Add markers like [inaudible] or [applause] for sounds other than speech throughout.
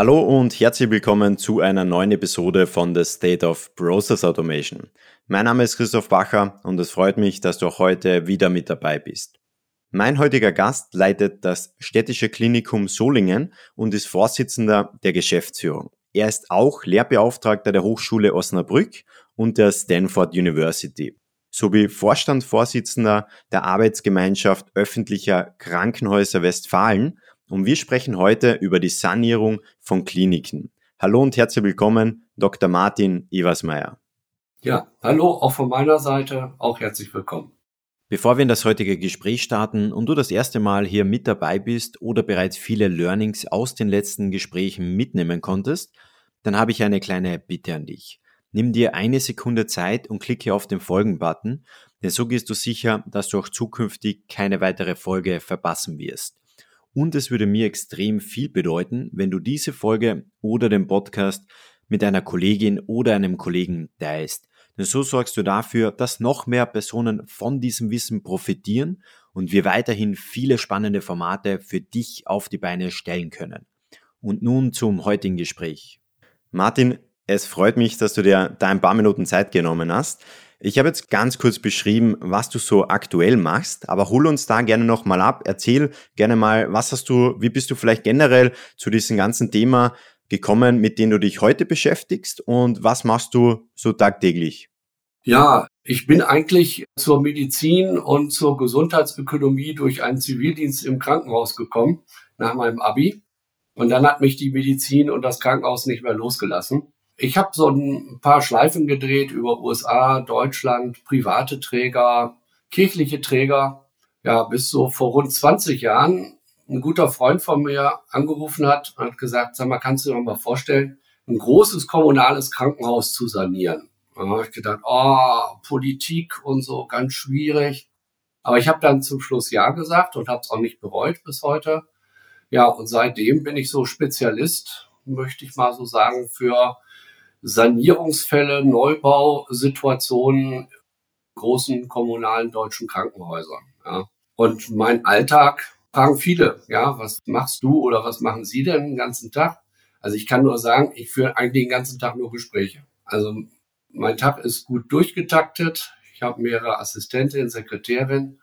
Hallo und herzlich willkommen zu einer neuen Episode von The State of Process Automation. Mein Name ist Christoph Bacher und es freut mich, dass du auch heute wieder mit dabei bist. Mein heutiger Gast leitet das städtische Klinikum Solingen und ist Vorsitzender der Geschäftsführung. Er ist auch Lehrbeauftragter der Hochschule Osnabrück und der Stanford University sowie Vorstandsvorsitzender der Arbeitsgemeinschaft öffentlicher Krankenhäuser Westfalen und wir sprechen heute über die Sanierung von Kliniken. Hallo und herzlich willkommen, Dr. Martin Eversmeier. Ja, hallo auch von meiner Seite, auch herzlich willkommen. Bevor wir in das heutige Gespräch starten und du das erste Mal hier mit dabei bist oder bereits viele Learnings aus den letzten Gesprächen mitnehmen konntest, dann habe ich eine kleine Bitte an dich. Nimm dir eine Sekunde Zeit und klicke auf den Folgen-Button, denn so gehst du sicher, dass du auch zukünftig keine weitere Folge verpassen wirst. Und es würde mir extrem viel bedeuten, wenn du diese Folge oder den Podcast mit einer Kollegin oder einem Kollegen teilst. Denn so sorgst du dafür, dass noch mehr Personen von diesem Wissen profitieren und wir weiterhin viele spannende Formate für dich auf die Beine stellen können. Und nun zum heutigen Gespräch. Martin, es freut mich, dass du dir da ein paar Minuten Zeit genommen hast. Ich habe jetzt ganz kurz beschrieben, was du so aktuell machst, aber hol uns da gerne nochmal ab. Erzähl gerne mal, was hast du, wie bist du vielleicht generell zu diesem ganzen Thema gekommen, mit dem du dich heute beschäftigst und was machst du so tagtäglich? Ja, ich bin eigentlich zur Medizin und zur Gesundheitsökonomie durch einen Zivildienst im Krankenhaus gekommen, nach meinem Abi. Und dann hat mich die Medizin und das Krankenhaus nicht mehr losgelassen. Ich habe so ein paar Schleifen gedreht über USA, Deutschland, private Träger, kirchliche Träger. Ja, bis so vor rund 20 Jahren ein guter Freund von mir angerufen hat und hat gesagt, sag mal, kannst du dir mal vorstellen, ein großes kommunales Krankenhaus zu sanieren? Da habe ich gedacht, oh, Politik und so, ganz schwierig. Aber ich habe dann zum Schluss Ja gesagt und habe es auch nicht bereut bis heute. Ja, und seitdem bin ich so Spezialist, möchte ich mal so sagen, für Sanierungsfälle, Neubausituationen großen kommunalen deutschen Krankenhäusern. Ja. Und mein Alltag fragen viele, ja, was machst du oder was machen Sie denn den ganzen Tag? Also ich kann nur sagen, ich führe eigentlich den ganzen Tag nur Gespräche. Also mein Tag ist gut durchgetaktet. Ich habe mehrere Assistentinnen, Sekretärinnen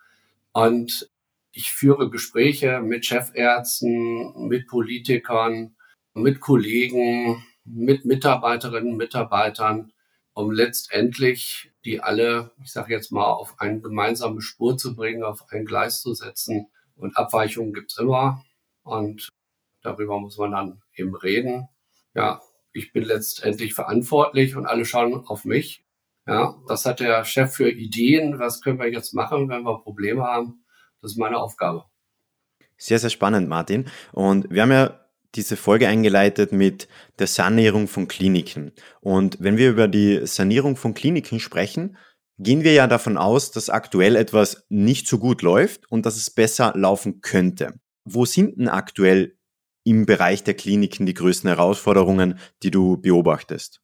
und ich führe Gespräche mit Chefärzten, mit Politikern, mit Kollegen, mit Mitarbeiterinnen und Mitarbeitern, um letztendlich die alle, ich sage jetzt mal, auf eine gemeinsame Spur zu bringen, auf ein Gleis zu setzen. Und Abweichungen gibt's immer. Und darüber muss man dann eben reden. Ja, ich bin letztendlich verantwortlich und alle schauen auf mich. Ja, was hat der Chef für Ideen? Was können wir jetzt machen, wenn wir Probleme haben? Das ist meine Aufgabe. Sehr, sehr spannend, Martin. Und wir haben ja diese Folge eingeleitet mit der Sanierung von Kliniken. Und wenn wir über die Sanierung von Kliniken sprechen, gehen wir ja davon aus, dass aktuell etwas nicht so gut läuft und dass es besser laufen könnte. Wo sind denn aktuell im Bereich der Kliniken die größten Herausforderungen, die du beobachtest?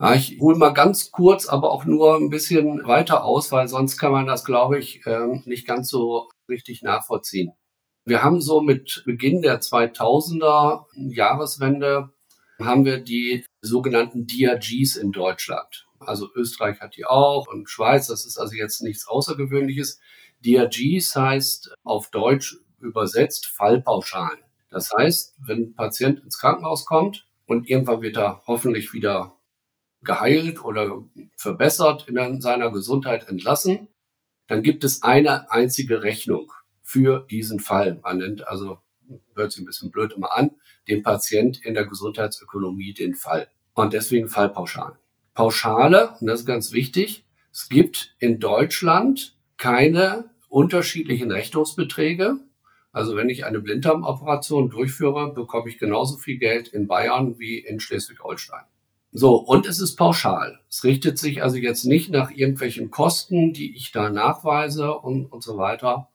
Ja, ich hole mal ganz kurz, aber auch nur ein bisschen weiter aus, weil sonst kann man das, glaube ich, ähm, nicht ganz so richtig nachvollziehen. Wir haben so mit Beginn der 2000er Jahreswende haben wir die sogenannten DRGs in Deutschland. Also Österreich hat die auch und Schweiz, das ist also jetzt nichts Außergewöhnliches. DRGs heißt auf Deutsch übersetzt Fallpauschalen. Das heißt, wenn ein Patient ins Krankenhaus kommt und irgendwann wird er hoffentlich wieder geheilt oder verbessert in seiner Gesundheit entlassen, dann gibt es eine einzige Rechnung für diesen Fall. Man nennt also, hört sich ein bisschen blöd immer an, den Patient in der Gesundheitsökonomie den Fall. Und deswegen Fallpauschalen. Pauschale, und das ist ganz wichtig, es gibt in Deutschland keine unterschiedlichen Rechnungsbeträge. Also wenn ich eine Blinddarmoperation durchführe, bekomme ich genauso viel Geld in Bayern wie in Schleswig-Holstein. So, und es ist pauschal. Es richtet sich also jetzt nicht nach irgendwelchen Kosten, die ich da nachweise und, und so weiter,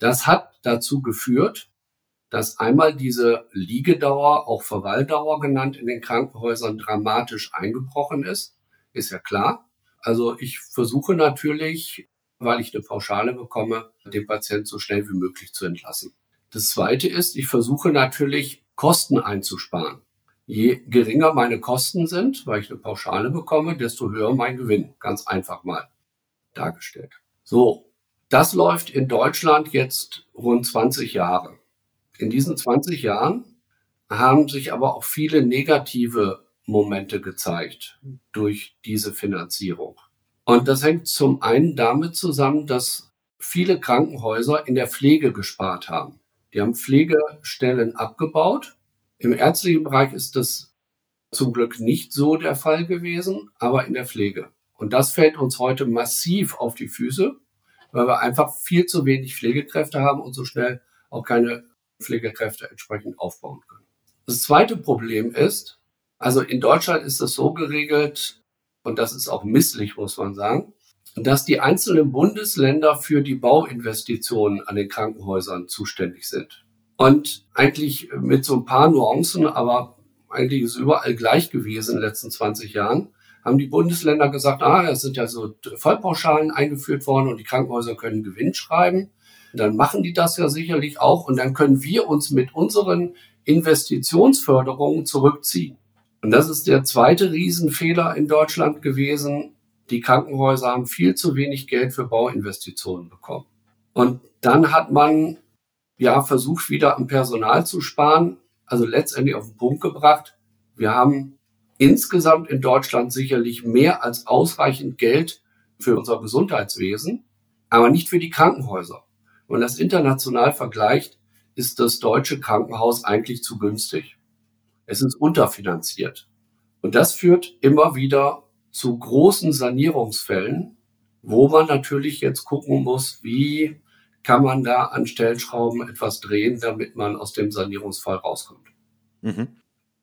das hat dazu geführt, dass einmal diese Liegedauer, auch Verweildauer genannt, in den Krankenhäusern dramatisch eingebrochen ist. Ist ja klar. Also ich versuche natürlich, weil ich eine Pauschale bekomme, den Patienten so schnell wie möglich zu entlassen. Das zweite ist, ich versuche natürlich Kosten einzusparen. Je geringer meine Kosten sind, weil ich eine Pauschale bekomme, desto höher mein Gewinn. Ganz einfach mal dargestellt. So, das läuft in Deutschland jetzt rund 20 Jahre. In diesen 20 Jahren haben sich aber auch viele negative Momente gezeigt durch diese Finanzierung. Und das hängt zum einen damit zusammen, dass viele Krankenhäuser in der Pflege gespart haben. Die haben Pflegestellen abgebaut. Im ärztlichen Bereich ist das zum Glück nicht so der Fall gewesen, aber in der Pflege. Und das fällt uns heute massiv auf die Füße, weil wir einfach viel zu wenig Pflegekräfte haben und so schnell auch keine Pflegekräfte entsprechend aufbauen können. Das zweite Problem ist, also in Deutschland ist das so geregelt, und das ist auch misslich, muss man sagen, dass die einzelnen Bundesländer für die Bauinvestitionen an den Krankenhäusern zuständig sind. Und eigentlich mit so ein paar Nuancen, aber eigentlich ist überall gleich gewesen in den letzten 20 Jahren, haben die Bundesländer gesagt, ah, es sind ja so Vollpauschalen eingeführt worden und die Krankenhäuser können Gewinn schreiben. Dann machen die das ja sicherlich auch und dann können wir uns mit unseren Investitionsförderungen zurückziehen. Und das ist der zweite Riesenfehler in Deutschland gewesen. Die Krankenhäuser haben viel zu wenig Geld für Bauinvestitionen bekommen. Und dann hat man ja versucht, wieder am Personal zu sparen, also letztendlich auf den Punkt gebracht. Wir haben insgesamt in Deutschland sicherlich mehr als ausreichend Geld für unser Gesundheitswesen, aber nicht für die Krankenhäuser. Wenn man das international vergleicht, ist das deutsche Krankenhaus eigentlich zu günstig. Es ist unterfinanziert. Und das führt immer wieder zu großen Sanierungsfällen, wo man natürlich jetzt gucken muss, wie kann man da an Stellschrauben etwas drehen, damit man aus dem Sanierungsfall rauskommt. Mhm.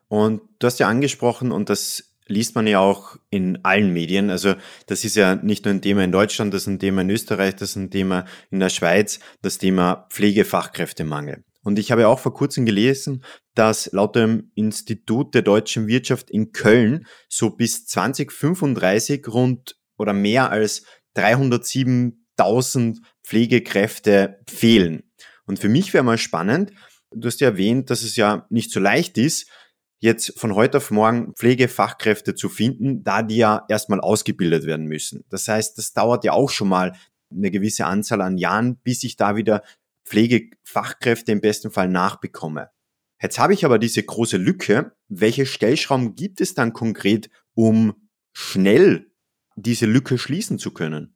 Und du hast ja angesprochen, und das liest man ja auch in allen Medien. Also das ist ja nicht nur ein Thema in Deutschland, das ist ein Thema in Österreich, das ist ein Thema in der Schweiz, das Thema Pflegefachkräftemangel. Und ich habe auch vor kurzem gelesen, dass laut dem Institut der deutschen Wirtschaft in Köln so bis 2035 rund oder mehr als 307.000 Pflegekräfte fehlen. Und für mich wäre mal spannend, du hast ja erwähnt, dass es ja nicht so leicht ist, jetzt von heute auf morgen Pflegefachkräfte zu finden, da die ja erstmal ausgebildet werden müssen. Das heißt, das dauert ja auch schon mal eine gewisse Anzahl an Jahren, bis ich da wieder Pflegefachkräfte im besten Fall nachbekomme. Jetzt habe ich aber diese große Lücke. Welche Stellschrauben gibt es dann konkret, um schnell diese Lücke schließen zu können?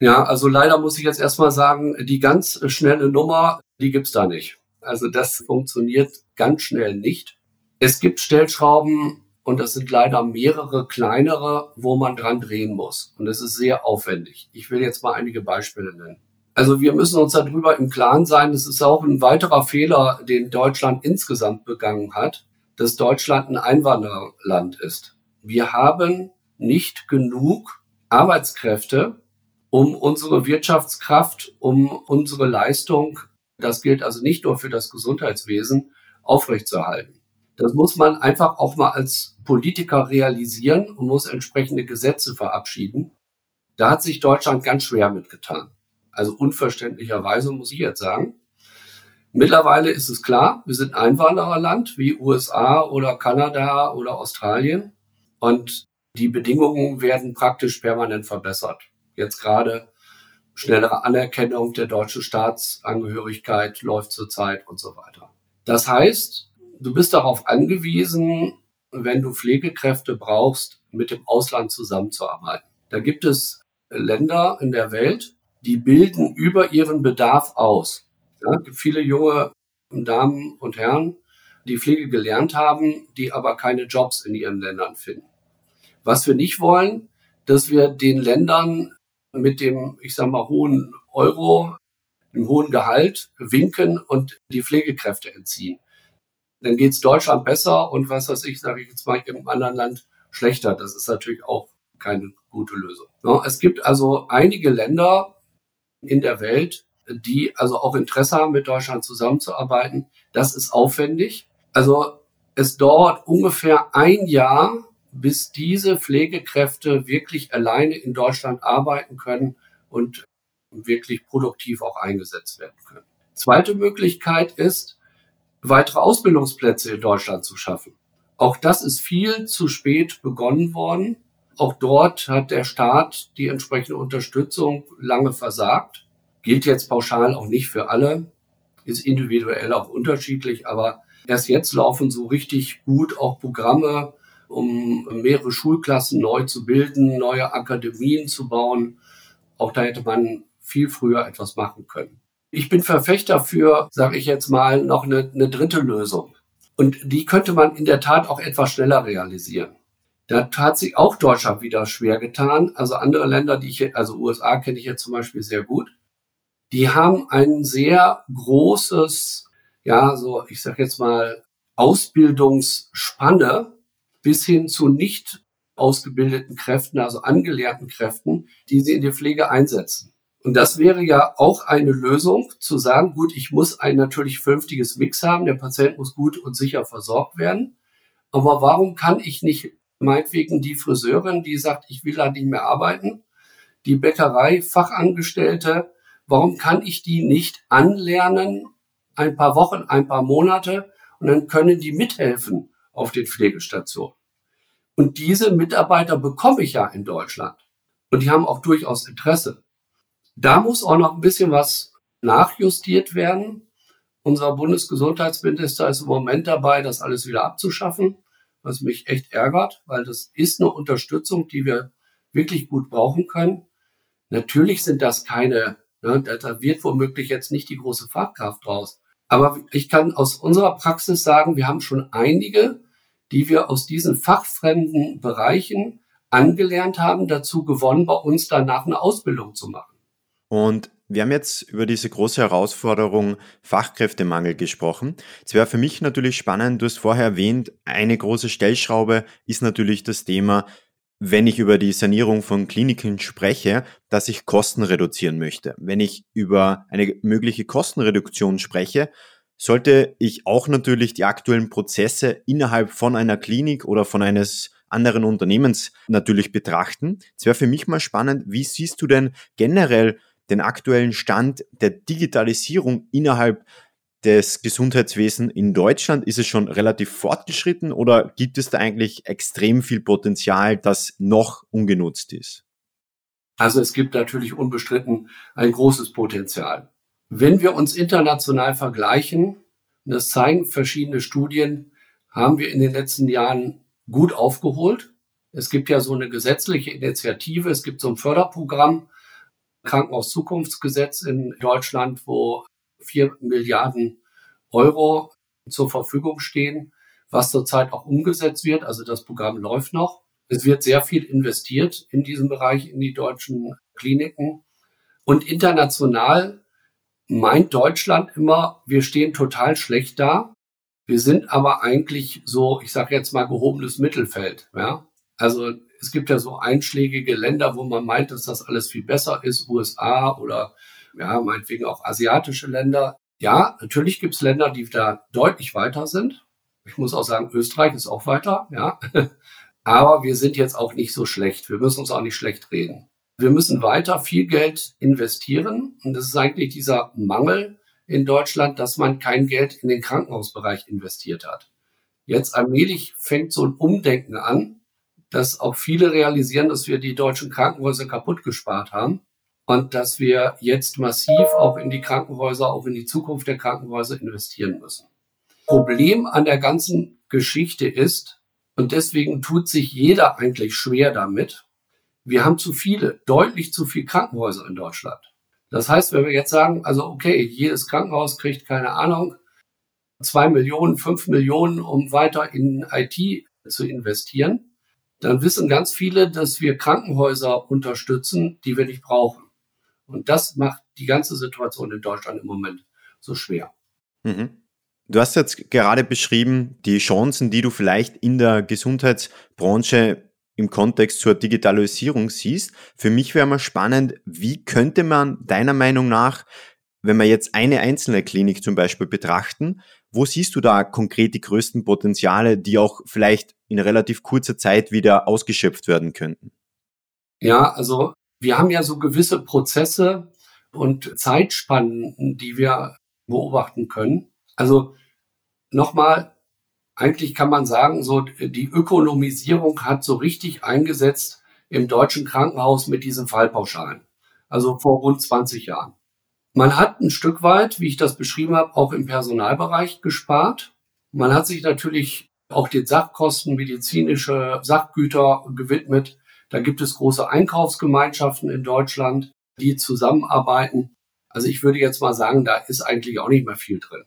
Ja, also leider muss ich jetzt erstmal sagen, die ganz schnelle Nummer, die gibt's da nicht. Also das funktioniert ganz schnell nicht. Es gibt Stellschrauben und das sind leider mehrere kleinere, wo man dran drehen muss. Und das ist sehr aufwendig. Ich will jetzt mal einige Beispiele nennen. Also wir müssen uns darüber im Klaren sein, das ist auch ein weiterer Fehler, den Deutschland insgesamt begangen hat, dass Deutschland ein Einwandererland ist. Wir haben nicht genug Arbeitskräfte, um unsere Wirtschaftskraft, um unsere Leistung, das gilt also nicht nur für das Gesundheitswesen, aufrechtzuerhalten. Das muss man einfach auch mal als Politiker realisieren und muss entsprechende Gesetze verabschieden. Da hat sich Deutschland ganz schwer mitgetan. Also unverständlicherweise muss ich jetzt sagen. Mittlerweile ist es klar, wir sind Einwandererland wie USA oder Kanada oder Australien und die Bedingungen werden praktisch permanent verbessert. Jetzt gerade schnellere Anerkennung der deutschen Staatsangehörigkeit läuft zurzeit und so weiter. Das heißt, du bist darauf angewiesen, wenn du Pflegekräfte brauchst, mit dem Ausland zusammenzuarbeiten. Da gibt es Länder in der Welt, die bilden über ihren Bedarf aus. Ja, gibt viele junge Damen und Herren, die Pflege gelernt haben, die aber keine Jobs in ihren Ländern finden. Was wir nicht wollen, dass wir den Ländern mit dem, ich sag mal, hohen Euro, dem hohen Gehalt winken und die Pflegekräfte entziehen. Dann geht's Deutschland besser und was weiß ich, sage ich jetzt mal, im anderen Land schlechter. Das ist natürlich auch keine gute Lösung. Es gibt also einige Länder, in der Welt, die also auch Interesse haben, mit Deutschland zusammenzuarbeiten. Das ist aufwendig. Also es dauert ungefähr ein Jahr, bis diese Pflegekräfte wirklich alleine in Deutschland arbeiten können und wirklich produktiv auch eingesetzt werden können. Zweite Möglichkeit ist, weitere Ausbildungsplätze in Deutschland zu schaffen. Auch das ist viel zu spät begonnen worden. Auch dort hat der Staat die entsprechende Unterstützung lange versagt. Gilt jetzt pauschal auch nicht für alle, ist individuell auch unterschiedlich, aber erst jetzt laufen so richtig gut auch Programme, um mehrere Schulklassen neu zu bilden, neue Akademien zu bauen. Auch da hätte man viel früher etwas machen können. Ich bin Verfechter für, sage ich jetzt mal, noch eine, eine dritte Lösung. Und die könnte man in der Tat auch etwas schneller realisieren. Da hat sich auch Deutschland wieder schwer getan. Also andere Länder, die ich, also USA kenne ich jetzt zum Beispiel sehr gut, die haben ein sehr großes, ja, so, ich sag jetzt mal, Ausbildungsspanne bis hin zu nicht ausgebildeten Kräften, also angelernten Kräften, die sie in die Pflege einsetzen. Und das wäre ja auch eine Lösung, zu sagen, gut, ich muss ein natürlich vernünftiges Mix haben, der Patient muss gut und sicher versorgt werden. Aber warum kann ich nicht meinetwegen die Friseurin, die sagt, ich will da nicht mehr arbeiten, die Bäckerei, Fachangestellte, warum kann ich die nicht anlernen, ein paar Wochen, ein paar Monate, und dann können die mithelfen auf den Pflegestationen. Und diese Mitarbeiter bekomme ich ja in Deutschland. Und die haben auch durchaus Interesse. Da muss auch noch ein bisschen was nachjustiert werden. Unser Bundesgesundheitsminister ist im Moment dabei, das alles wieder abzuschaffen, was mich echt ärgert, weil das ist eine Unterstützung, die wir wirklich gut brauchen können. Natürlich sind das keine, ne, da wird womöglich jetzt nicht die große Fachkraft draus. Aber ich kann aus unserer Praxis sagen, wir haben schon einige, die wir aus diesen fachfremden Bereichen angelernt haben, dazu gewonnen, bei uns danach eine Ausbildung zu machen. Und wir haben jetzt über diese große Herausforderung Fachkräftemangel gesprochen. Es wäre für mich natürlich spannend, du hast vorher erwähnt, eine große Stellschraube ist natürlich das Thema, wenn ich über die Sanierung von Kliniken spreche, dass ich Kosten reduzieren möchte. Wenn ich über eine mögliche Kostenreduktion spreche, sollte ich auch natürlich die aktuellen Prozesse innerhalb von einer Klinik oder von eines anderen Unternehmens natürlich betrachten. Es wäre für mich mal spannend, wie siehst du denn generell den aktuellen Stand der Digitalisierung innerhalb des Gesundheitswesens in Deutschland? Ist es schon relativ fortgeschritten oder gibt es da eigentlich extrem viel Potenzial, das noch ungenutzt ist? Also es gibt natürlich unbestritten ein großes Potenzial. Wenn wir uns international vergleichen, das zeigen verschiedene Studien, haben wir in den letzten Jahren gut aufgeholt. Es gibt ja so eine gesetzliche Initiative, es gibt so ein Förderprogramm, Krankenhauszukunftsgesetz in Deutschland, wo vier Milliarden Euro zur Verfügung stehen, was zurzeit auch umgesetzt wird. Also das Programm läuft noch. Es wird sehr viel investiert in diesem Bereich, in die deutschen Kliniken. Und international meint Deutschland immer, wir stehen total schlecht da. Wir sind aber eigentlich so, ich sage jetzt mal, gehobenes Mittelfeld. Ja? Also es gibt ja so einschlägige Länder, wo man meint, dass das alles viel besser ist, USA oder ja, meinetwegen auch asiatische Länder. Ja, natürlich gibt es Länder, die da deutlich weiter sind. Ich muss auch sagen, Österreich ist auch weiter, ja. [laughs] Aber wir sind jetzt auch nicht so schlecht. Wir müssen uns auch nicht schlecht reden. Wir müssen weiter viel Geld investieren. Und das ist eigentlich dieser Mangel in Deutschland, dass man kein Geld in den Krankenhausbereich investiert hat. Jetzt allmählich fängt so ein Umdenken an, dass auch viele realisieren, dass wir die deutschen Krankenhäuser kaputt gespart haben und dass wir jetzt massiv auch in die Krankenhäuser, auch in die Zukunft der Krankenhäuser investieren müssen. Problem an der ganzen Geschichte ist, und deswegen tut sich jeder eigentlich schwer damit, wir haben zu viele, deutlich zu viele Krankenhäuser in Deutschland. Das heißt, wenn wir jetzt sagen, also okay, jedes Krankenhaus kriegt keine Ahnung, zwei Millionen, fünf Millionen, um weiter in IT zu investieren, dann wissen ganz viele, dass wir Krankenhäuser unterstützen, die wir nicht brauchen. Und das macht die ganze Situation in Deutschland im Moment so schwer. Mhm. Du hast jetzt gerade beschrieben, die Chancen, die du vielleicht in der Gesundheitsbranche im Kontext zur Digitalisierung siehst. Für mich wäre mal spannend, wie könnte man deiner Meinung nach, wenn wir jetzt eine einzelne Klinik zum Beispiel betrachten, wo siehst du da konkret die größten Potenziale, die auch vielleicht in relativ kurzer Zeit wieder ausgeschöpft werden könnten? Ja, also wir haben ja so gewisse Prozesse und Zeitspannen, die wir beobachten können. Also nochmal, eigentlich kann man sagen, so die Ökonomisierung hat so richtig eingesetzt im deutschen Krankenhaus mit diesen Fallpauschalen. Also vor rund 20 Jahren. Man hat ein Stück weit, wie ich das beschrieben habe, auch im Personalbereich gespart. Man hat sich natürlich auch den Sachkosten, medizinische Sachgüter gewidmet. Da gibt es große Einkaufsgemeinschaften in Deutschland, die zusammenarbeiten. Also ich würde jetzt mal sagen, da ist eigentlich auch nicht mehr viel drin.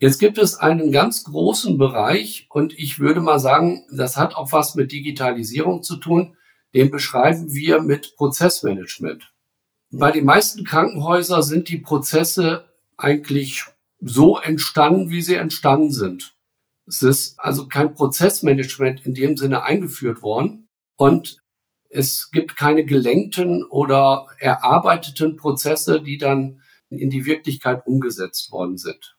Jetzt gibt es einen ganz großen Bereich und ich würde mal sagen, das hat auch was mit Digitalisierung zu tun. Den beschreiben wir mit Prozessmanagement. Bei den meisten Krankenhäusern sind die Prozesse eigentlich so entstanden, wie sie entstanden sind. Es ist also kein Prozessmanagement in dem Sinne eingeführt worden und es gibt keine gelenkten oder erarbeiteten Prozesse, die dann in die Wirklichkeit umgesetzt worden sind.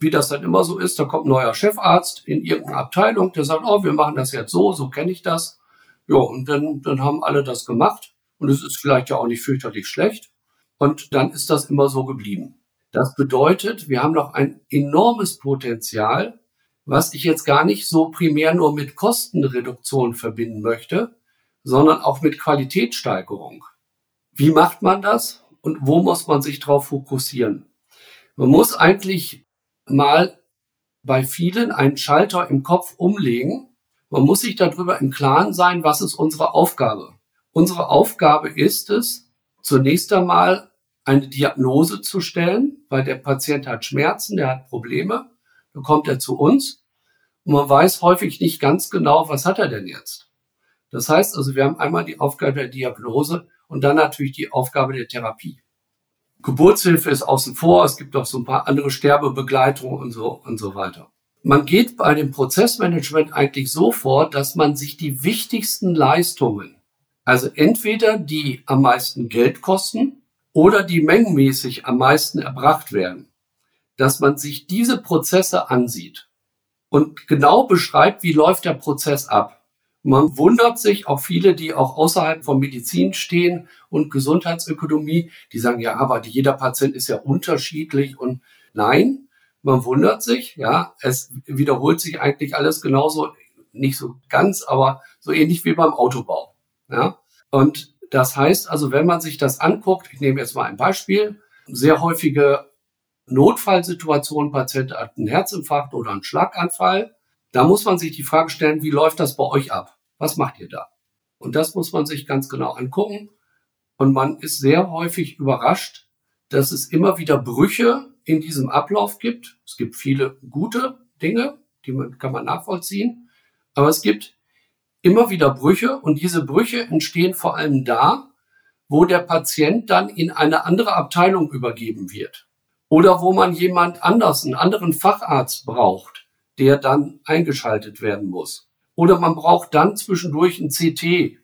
wie das dann immer so ist, da kommt ein neuer Chefarzt in irgendeine Abteilung, der sagt, oh, wir machen das jetzt so, so kenne ich das. Ja, und dann, dann haben alle das gemacht. Und es ist vielleicht ja auch nicht fürchterlich schlecht. Und dann ist das immer so geblieben. Das bedeutet, wir haben noch ein enormes Potenzial, was ich jetzt gar nicht so primär nur mit Kostenreduktion verbinden möchte, sondern auch mit Qualitätssteigerung. Wie macht man das und wo muss man sich darauf fokussieren? Man muss eigentlich mal bei vielen einen Schalter im Kopf umlegen. Man muss sich darüber im Klaren sein, was ist unsere Aufgabe. Unsere Aufgabe ist es, zunächst einmal eine Diagnose zu stellen, weil der Patient hat Schmerzen, der hat Probleme, dann kommt er zu uns und man weiß häufig nicht ganz genau, was hat er denn jetzt. Das heißt also, wir haben einmal die Aufgabe der Diagnose und dann natürlich die Aufgabe der Therapie. Geburtshilfe ist außen vor, es gibt auch so ein paar andere Sterbebegleitungen und so und so weiter. Man geht bei dem Prozessmanagement eigentlich so vor, dass man sich die wichtigsten Leistungen also entweder die am meisten Geld kosten oder die mengenmäßig am meisten erbracht werden. Dass man sich diese Prozesse ansieht und genau beschreibt, wie läuft der Prozess ab. Man wundert sich auch viele, die auch außerhalb von Medizin stehen und Gesundheitsökonomie, die sagen, ja, aber jeder Patient ist ja unterschiedlich und nein, man wundert sich, ja, es wiederholt sich eigentlich alles genauso, nicht so ganz, aber so ähnlich wie beim Autobau. Ja? Und das heißt also, wenn man sich das anguckt, ich nehme jetzt mal ein Beispiel, sehr häufige Notfallsituationen, Patient hat einen Herzinfarkt oder einen Schlaganfall, da muss man sich die Frage stellen, wie läuft das bei euch ab? Was macht ihr da? Und das muss man sich ganz genau angucken. Und man ist sehr häufig überrascht, dass es immer wieder Brüche in diesem Ablauf gibt. Es gibt viele gute Dinge, die man, kann man nachvollziehen. Aber es gibt immer wieder Brüche und diese Brüche entstehen vor allem da, wo der Patient dann in eine andere Abteilung übergeben wird oder wo man jemand anders, einen anderen Facharzt braucht, der dann eingeschaltet werden muss. Oder man braucht dann zwischendurch ein CT.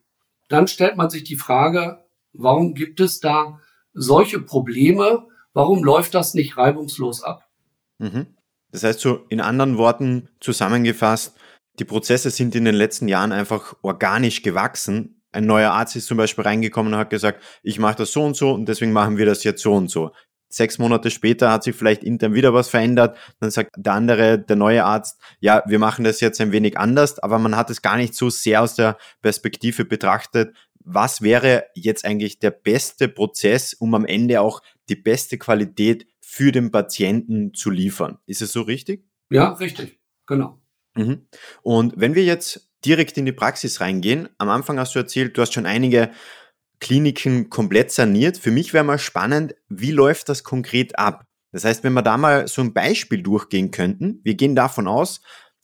Dann stellt man sich die Frage, warum gibt es da solche Probleme? Warum läuft das nicht reibungslos ab? Mhm. Das heißt so in anderen Worten zusammengefasst, die Prozesse sind in den letzten Jahren einfach organisch gewachsen. Ein neuer Arzt ist zum Beispiel reingekommen und hat gesagt, ich mache das so und so und deswegen machen wir das jetzt so und so. Sechs Monate später hat sich vielleicht intern wieder was verändert. Dann sagt der andere, der neue Arzt, ja, wir machen das jetzt ein wenig anders, aber man hat es gar nicht so sehr aus der Perspektive betrachtet, was wäre jetzt eigentlich der beste Prozess, um am Ende auch die beste Qualität für den Patienten zu liefern. Ist es so richtig? Ja, richtig. Genau. Mhm. Und wenn wir jetzt direkt in die Praxis reingehen, am Anfang hast du erzählt, du hast schon einige Kliniken komplett saniert. Für mich wäre mal spannend, wie läuft das konkret ab? Das heißt, wenn wir da mal so ein Beispiel durchgehen könnten, wir gehen davon aus,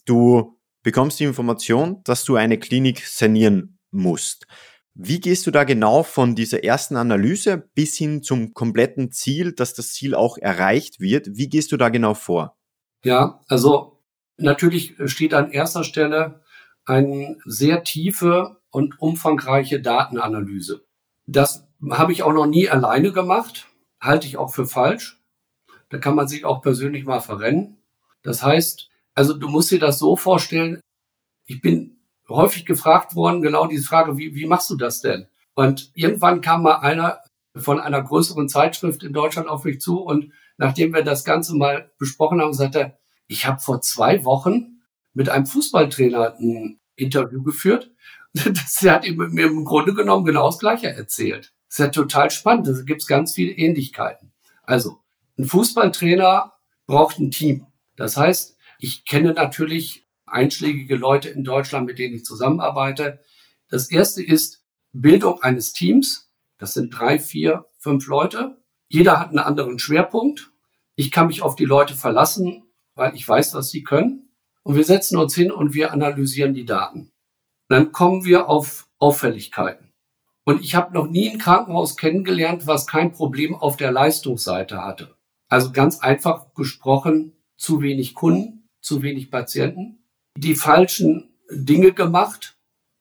du bekommst die Information, dass du eine Klinik sanieren musst. Wie gehst du da genau von dieser ersten Analyse bis hin zum kompletten Ziel, dass das Ziel auch erreicht wird? Wie gehst du da genau vor? Ja, also Natürlich steht an erster Stelle eine sehr tiefe und umfangreiche Datenanalyse. Das habe ich auch noch nie alleine gemacht, halte ich auch für falsch. Da kann man sich auch persönlich mal verrennen. Das heißt, also du musst dir das so vorstellen, ich bin häufig gefragt worden, genau diese Frage, wie, wie machst du das denn? Und irgendwann kam mal einer von einer größeren Zeitschrift in Deutschland auf mich zu und nachdem wir das Ganze mal besprochen haben, sagte er, Ich habe vor zwei Wochen mit einem Fußballtrainer ein Interview geführt. [laughs] Das hat mir im Grunde genommen genau das Gleiche erzählt. Das ist ja total spannend. Da gibt es ganz viele Ähnlichkeiten. Also, ein Fußballtrainer braucht ein Team. Das heißt, ich kenne natürlich einschlägige Leute in Deutschland, mit denen ich zusammenarbeite. Das erste ist Bildung eines Teams. Das sind drei, vier, fünf Leute. Jeder hat einen anderen Schwerpunkt. Ich kann mich auf die Leute verlassen, weil ich weiß, was sie können. Und wir setzen uns hin und wir analysieren die Daten. Dann kommen wir auf Auffälligkeiten. Und ich habe noch nie ein Krankenhaus kennengelernt, was kein Problem auf der Leistungsseite hatte. Also ganz einfach gesprochen, zu wenig Kunden, zu wenig Patienten, die falschen Dinge gemacht,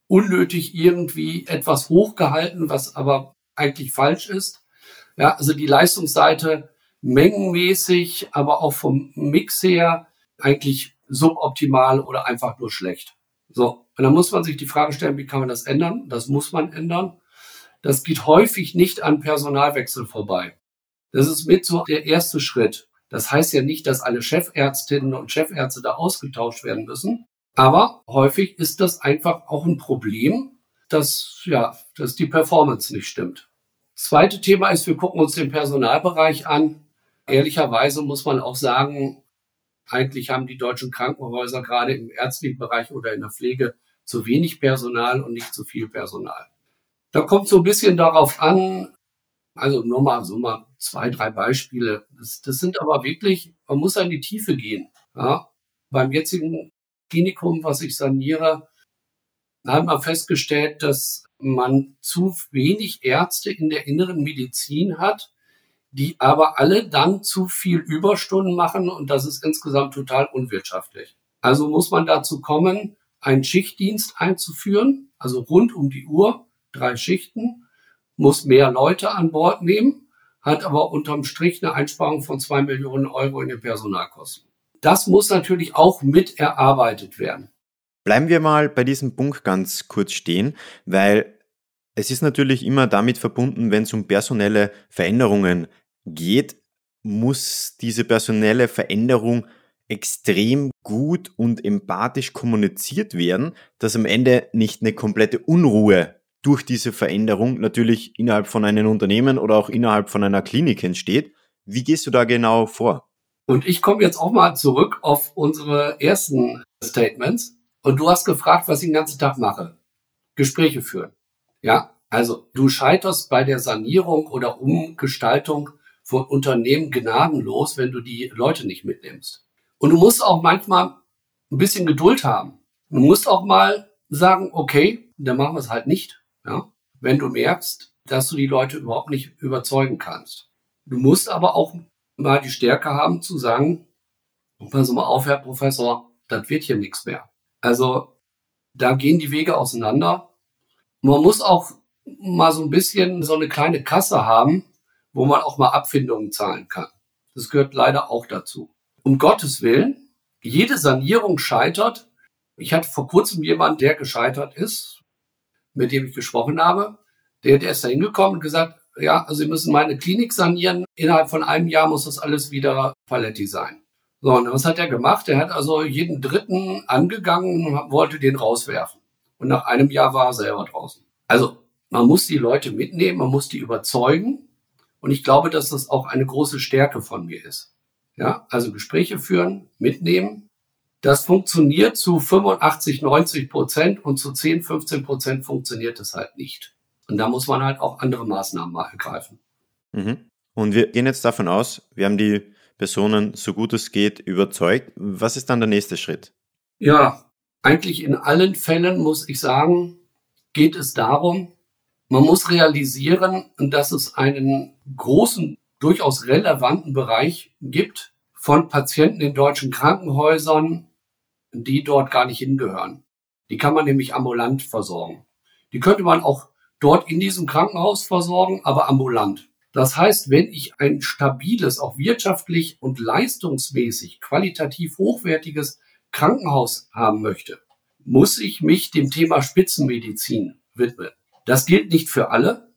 unnötig irgendwie etwas hochgehalten, was aber eigentlich falsch ist. Ja, also die Leistungsseite mengenmäßig, aber auch vom Mix her eigentlich suboptimal oder einfach nur schlecht. So, und dann muss man sich die Frage stellen, wie kann man das ändern? Das muss man ändern. Das geht häufig nicht an Personalwechsel vorbei. Das ist mit so der erste Schritt. Das heißt ja nicht, dass alle Chefärztinnen und Chefärzte da ausgetauscht werden müssen. Aber häufig ist das einfach auch ein Problem, dass, ja, dass die Performance nicht stimmt. zweite Thema ist, wir gucken uns den Personalbereich an. Ehrlicherweise muss man auch sagen, eigentlich haben die deutschen Krankenhäuser gerade im ärztlichen Bereich oder in der Pflege zu wenig Personal und nicht zu viel Personal. Da kommt so ein bisschen darauf an, also nur mal so mal zwei, drei Beispiele. Das, das sind aber wirklich, man muss an die Tiefe gehen. Ja. Beim jetzigen Klinikum, was ich saniere, haben wir festgestellt, dass man zu wenig Ärzte in der inneren Medizin hat, die aber alle dann zu viel Überstunden machen und das ist insgesamt total unwirtschaftlich. Also muss man dazu kommen, einen Schichtdienst einzuführen, also rund um die Uhr, drei Schichten, muss mehr Leute an Bord nehmen, hat aber unterm Strich eine Einsparung von zwei Millionen Euro in den Personalkosten. Das muss natürlich auch mit erarbeitet werden. Bleiben wir mal bei diesem Punkt ganz kurz stehen, weil es ist natürlich immer damit verbunden, wenn es um personelle Veränderungen geht, muss diese personelle Veränderung extrem gut und empathisch kommuniziert werden, dass am Ende nicht eine komplette Unruhe durch diese Veränderung natürlich innerhalb von einem Unternehmen oder auch innerhalb von einer Klinik entsteht. Wie gehst du da genau vor? Und ich komme jetzt auch mal zurück auf unsere ersten Statements. Und du hast gefragt, was ich den ganzen Tag mache. Gespräche führen. Ja, also du scheiterst bei der Sanierung oder Umgestaltung von Unternehmen gnadenlos, wenn du die Leute nicht mitnimmst. Und du musst auch manchmal ein bisschen Geduld haben. Du musst auch mal sagen, okay, dann machen wir es halt nicht. Ja? Wenn du merkst, dass du die Leute überhaupt nicht überzeugen kannst. Du musst aber auch mal die Stärke haben zu sagen, pass mal auf, Herr Professor, das wird hier nichts mehr. Also da gehen die Wege auseinander. Man muss auch mal so ein bisschen so eine kleine Kasse haben, wo man auch mal Abfindungen zahlen kann. Das gehört leider auch dazu. Um Gottes Willen, jede Sanierung scheitert. Ich hatte vor kurzem jemanden, der gescheitert ist, mit dem ich gesprochen habe. Der, der ist da hingekommen und gesagt, ja, also Sie müssen meine Klinik sanieren. Innerhalb von einem Jahr muss das alles wieder Paletti sein. So, und was hat er gemacht? Er hat also jeden Dritten angegangen und wollte den rauswerfen. Und nach einem Jahr war er selber draußen. Also, man muss die Leute mitnehmen, man muss die überzeugen. Und ich glaube, dass das auch eine große Stärke von mir ist. Ja, also Gespräche führen, mitnehmen. Das funktioniert zu 85, 90 Prozent und zu 10, 15 Prozent funktioniert es halt nicht. Und da muss man halt auch andere Maßnahmen mal ergreifen. Mhm. Und wir gehen jetzt davon aus, wir haben die Personen so gut es geht überzeugt. Was ist dann der nächste Schritt? Ja, eigentlich in allen Fällen muss ich sagen, geht es darum, man muss realisieren, dass es einen großen durchaus relevanten Bereich gibt von Patienten in deutschen Krankenhäusern, die dort gar nicht hingehören. Die kann man nämlich ambulant versorgen. Die könnte man auch dort in diesem Krankenhaus versorgen, aber ambulant. Das heißt, wenn ich ein stabiles, auch wirtschaftlich und leistungsmäßig qualitativ hochwertiges Krankenhaus haben möchte, muss ich mich dem Thema Spitzenmedizin widmen. Das gilt nicht für alle,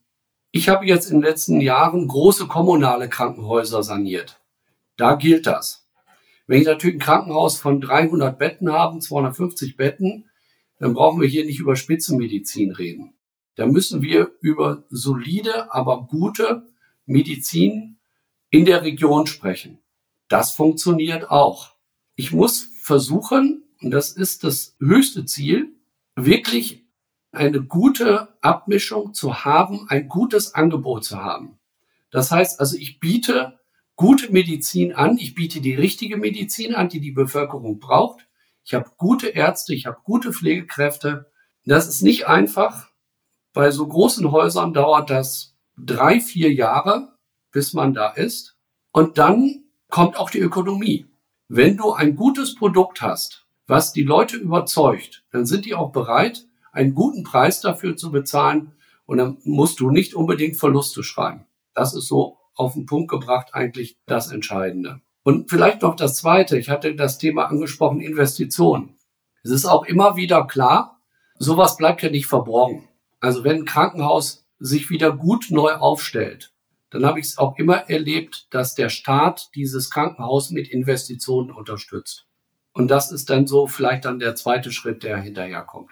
ich habe jetzt in den letzten Jahren große kommunale Krankenhäuser saniert. Da gilt das. Wenn ich natürlich ein Krankenhaus von 300 Betten habe, 250 Betten, dann brauchen wir hier nicht über Spitzenmedizin reden. Da müssen wir über solide, aber gute Medizin in der Region sprechen. Das funktioniert auch. Ich muss versuchen, und das ist das höchste Ziel, wirklich eine gute Abmischung zu haben, ein gutes Angebot zu haben. Das heißt also, ich biete gute Medizin an, ich biete die richtige Medizin an, die die Bevölkerung braucht. Ich habe gute Ärzte, ich habe gute Pflegekräfte. Das ist nicht einfach. Bei so großen Häusern dauert das drei, vier Jahre, bis man da ist. Und dann kommt auch die Ökonomie. Wenn du ein gutes Produkt hast, was die Leute überzeugt, dann sind die auch bereit, einen guten Preis dafür zu bezahlen und dann musst du nicht unbedingt Verluste schreiben. Das ist so auf den Punkt gebracht eigentlich das Entscheidende. Und vielleicht noch das Zweite. Ich hatte das Thema angesprochen, Investitionen. Es ist auch immer wieder klar, sowas bleibt ja nicht verborgen. Also wenn ein Krankenhaus sich wieder gut neu aufstellt, dann habe ich es auch immer erlebt, dass der Staat dieses Krankenhaus mit Investitionen unterstützt. Und das ist dann so vielleicht dann der zweite Schritt, der hinterherkommt.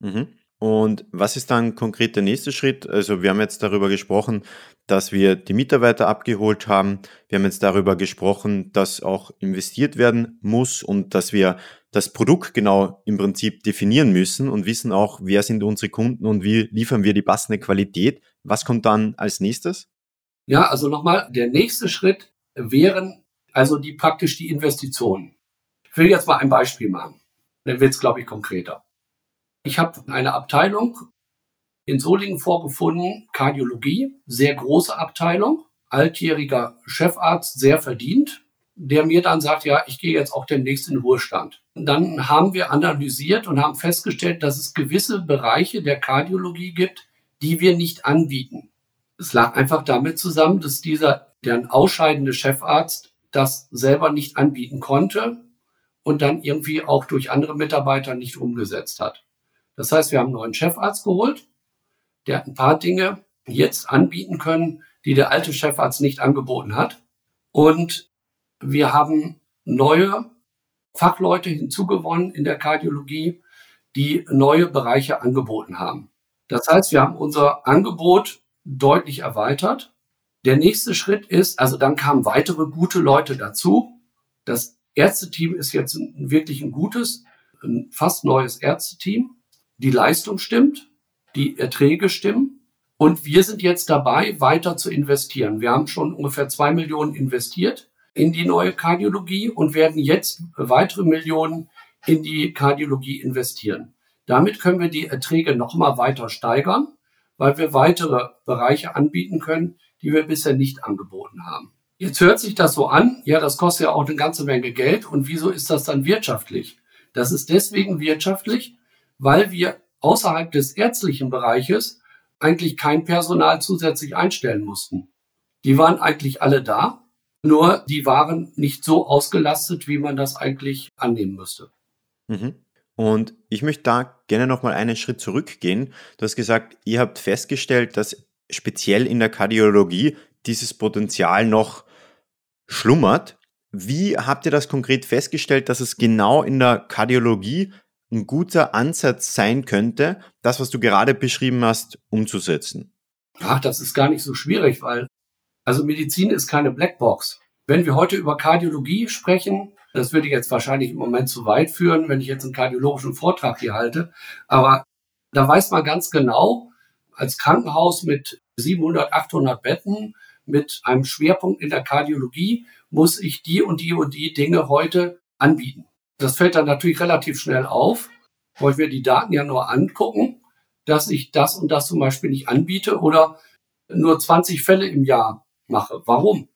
Mhm. Und was ist dann konkret der nächste Schritt? Also wir haben jetzt darüber gesprochen, dass wir die Mitarbeiter abgeholt haben. Wir haben jetzt darüber gesprochen, dass auch investiert werden muss und dass wir das Produkt genau im Prinzip definieren müssen und wissen auch, wer sind unsere Kunden und wie liefern wir die passende Qualität. Was kommt dann als nächstes? Ja, also nochmal, der nächste Schritt wären also die praktisch die Investitionen. Ich will jetzt mal ein Beispiel machen. Dann wird es, glaube ich, konkreter. Ich habe eine Abteilung in Solingen vorgefunden, Kardiologie, sehr große Abteilung, altjähriger Chefarzt, sehr verdient, der mir dann sagt, ja, ich gehe jetzt auch demnächst in den Ruhestand. Dann haben wir analysiert und haben festgestellt, dass es gewisse Bereiche der Kardiologie gibt, die wir nicht anbieten. Es lag einfach damit zusammen, dass dieser, der ausscheidende Chefarzt das selber nicht anbieten konnte und dann irgendwie auch durch andere Mitarbeiter nicht umgesetzt hat. Das heißt, wir haben einen neuen Chefarzt geholt, der hat ein paar Dinge jetzt anbieten können, die der alte Chefarzt nicht angeboten hat. Und wir haben neue Fachleute hinzugewonnen in der Kardiologie, die neue Bereiche angeboten haben. Das heißt, wir haben unser Angebot deutlich erweitert. Der nächste Schritt ist, also dann kamen weitere gute Leute dazu. Das Ärzteteam ist jetzt ein, wirklich ein gutes, ein fast neues Ärzteteam die Leistung stimmt, die Erträge stimmen. Und wir sind jetzt dabei, weiter zu investieren. Wir haben schon ungefähr zwei Millionen investiert in die neue Kardiologie und werden jetzt weitere Millionen in die Kardiologie investieren. Damit können wir die Erträge nochmal weiter steigern, weil wir weitere Bereiche anbieten können, die wir bisher nicht angeboten haben. Jetzt hört sich das so an, ja, das kostet ja auch eine ganze Menge Geld und wieso ist das dann wirtschaftlich? Das ist deswegen wirtschaftlich, weil wir außerhalb des ärztlichen Bereiches eigentlich kein Personal zusätzlich einstellen mussten. Die waren eigentlich alle da, nur die waren nicht so ausgelastet, wie man das eigentlich annehmen müsste. Mhm. Und ich möchte da gerne nochmal einen Schritt zurückgehen. Du hast gesagt, ihr habt festgestellt, dass speziell in der Kardiologie dieses Potenzial noch schlummert. Wie habt ihr das konkret festgestellt, dass es genau in der Kardiologie ein guter Ansatz sein könnte, das, was du gerade beschrieben hast, umzusetzen? Ach, das ist gar nicht so schwierig, weil also Medizin ist keine Blackbox. Wenn wir heute über Kardiologie sprechen, das würde jetzt wahrscheinlich im Moment zu weit führen, wenn ich jetzt einen kardiologischen Vortrag hier halte, aber da weiß man ganz genau, als Krankenhaus mit 700, 800 Betten, mit einem Schwerpunkt in der Kardiologie, muss ich die und die und die Dinge heute anbieten. Das fällt dann natürlich relativ schnell auf, weil wir die Daten ja nur angucken, dass ich das und das zum Beispiel nicht anbiete oder nur 20 Fälle im Jahr mache. Warum?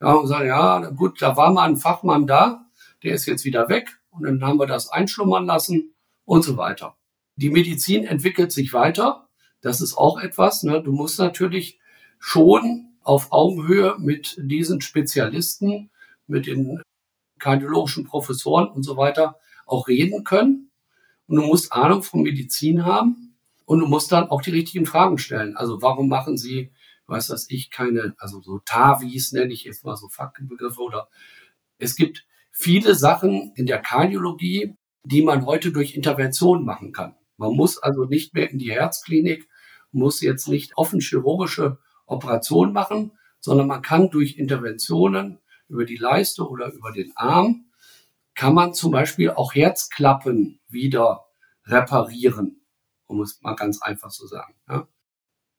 Ja, und sagen, ja, gut, da war mal ein Fachmann da, der ist jetzt wieder weg und dann haben wir das einschlummern lassen und so weiter. Die Medizin entwickelt sich weiter. Das ist auch etwas. Ne? Du musst natürlich schon auf Augenhöhe mit diesen Spezialisten, mit den kardiologischen Professoren und so weiter auch reden können. Und du musst Ahnung von Medizin haben und du musst dann auch die richtigen Fragen stellen. Also warum machen sie, weiß das ich, keine, also so TAVIs nenne ich jetzt mal so Faktenbegriffe oder es gibt viele Sachen in der Kardiologie, die man heute durch Intervention machen kann. Man muss also nicht mehr in die Herzklinik, muss jetzt nicht offen chirurgische Operationen machen, sondern man kann durch Interventionen über die Leiste oder über den Arm, kann man zum Beispiel auch Herzklappen wieder reparieren, um es mal ganz einfach zu sagen. Ja.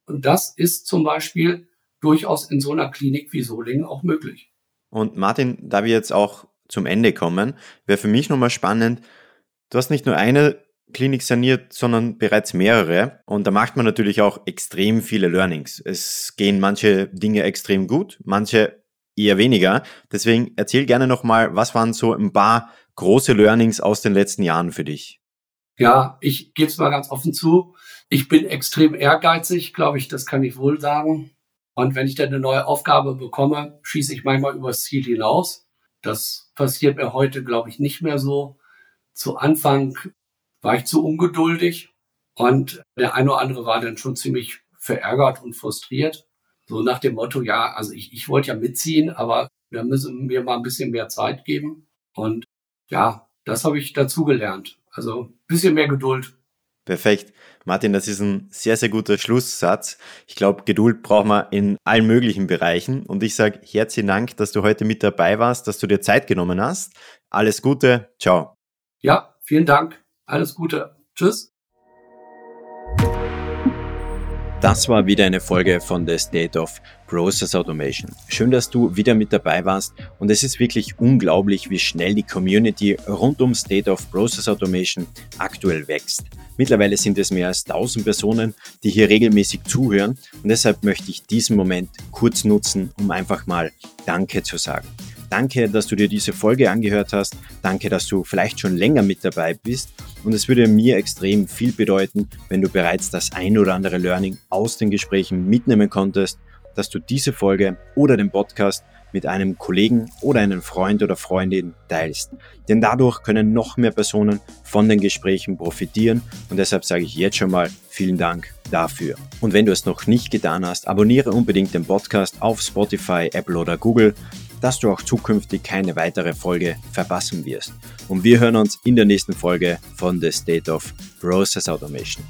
Und das ist zum Beispiel durchaus in so einer Klinik wie Solingen auch möglich. Und Martin, da wir jetzt auch zum Ende kommen, wäre für mich nochmal spannend, du hast nicht nur eine Klinik saniert, sondern bereits mehrere. Und da macht man natürlich auch extrem viele Learnings. Es gehen manche Dinge extrem gut, manche eher weniger. Deswegen erzähl gerne nochmal, was waren so ein paar große Learnings aus den letzten Jahren für dich? Ja, ich gebe es mal ganz offen zu. Ich bin extrem ehrgeizig, glaube ich, das kann ich wohl sagen. Und wenn ich dann eine neue Aufgabe bekomme, schieße ich manchmal übers Ziel hinaus. Das passiert mir heute, glaube ich, nicht mehr so. Zu Anfang war ich zu ungeduldig und der eine oder andere war dann schon ziemlich verärgert und frustriert. So nach dem Motto, ja, also ich, ich wollte ja mitziehen, aber da müssen wir mal ein bisschen mehr Zeit geben. Und ja, das habe ich dazugelernt. Also ein bisschen mehr Geduld. Perfekt. Martin, das ist ein sehr, sehr guter Schlusssatz. Ich glaube, Geduld braucht man in allen möglichen Bereichen. Und ich sage herzlichen Dank, dass du heute mit dabei warst, dass du dir Zeit genommen hast. Alles Gute. Ciao. Ja, vielen Dank. Alles Gute. Tschüss. Das war wieder eine Folge von The State of Process Automation. Schön, dass du wieder mit dabei warst und es ist wirklich unglaublich, wie schnell die Community rund um State of Process Automation aktuell wächst. Mittlerweile sind es mehr als 1000 Personen, die hier regelmäßig zuhören und deshalb möchte ich diesen Moment kurz nutzen, um einfach mal Danke zu sagen. Danke, dass du dir diese Folge angehört hast. Danke, dass du vielleicht schon länger mit dabei bist. Und es würde mir extrem viel bedeuten, wenn du bereits das ein oder andere Learning aus den Gesprächen mitnehmen konntest, dass du diese Folge oder den Podcast mit einem Kollegen oder einem Freund oder Freundin teilst. Denn dadurch können noch mehr Personen von den Gesprächen profitieren und deshalb sage ich jetzt schon mal vielen Dank dafür. Und wenn du es noch nicht getan hast, abonniere unbedingt den Podcast auf Spotify, Apple oder Google dass du auch zukünftig keine weitere Folge verpassen wirst. Und wir hören uns in der nächsten Folge von The State of Process Automation.